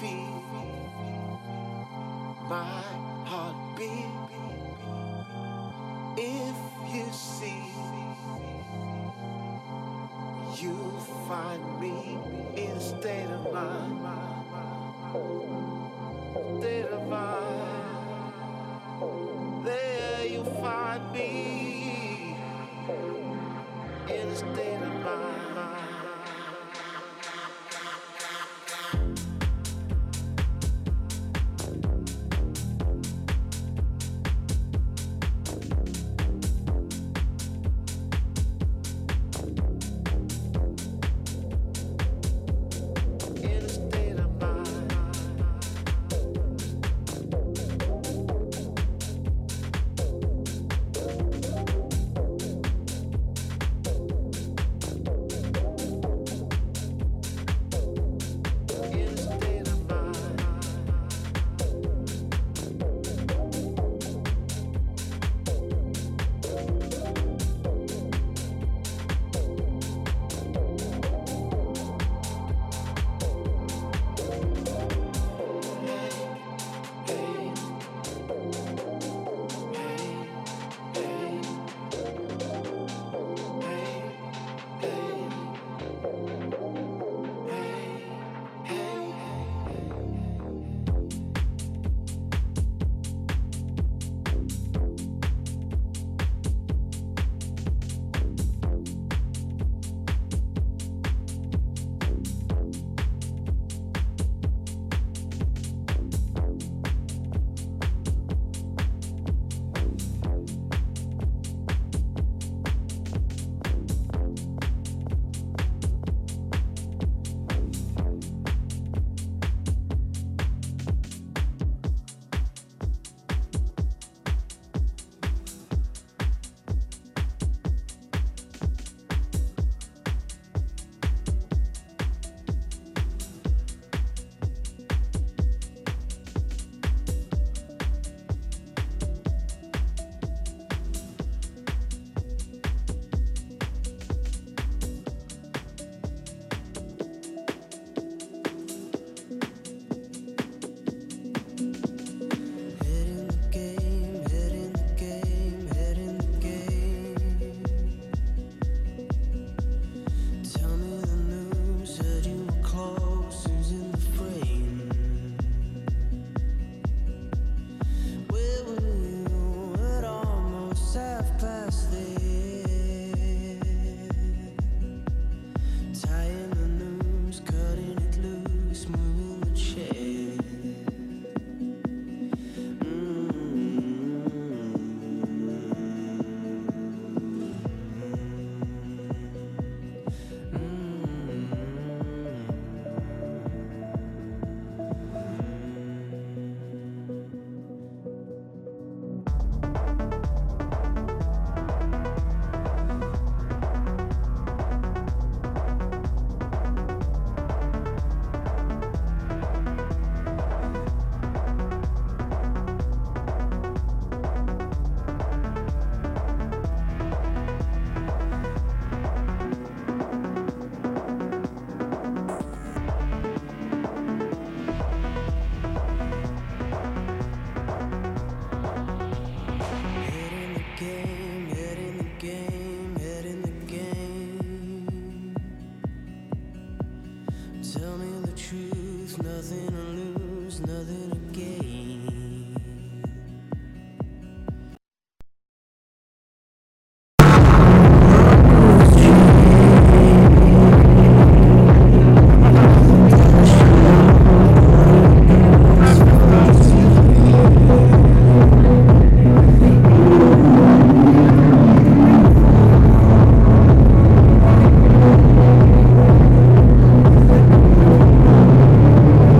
feel my heartbeat. If you see, you'll find me in a state of mind. State of mind. There you'll find me in a state of mind.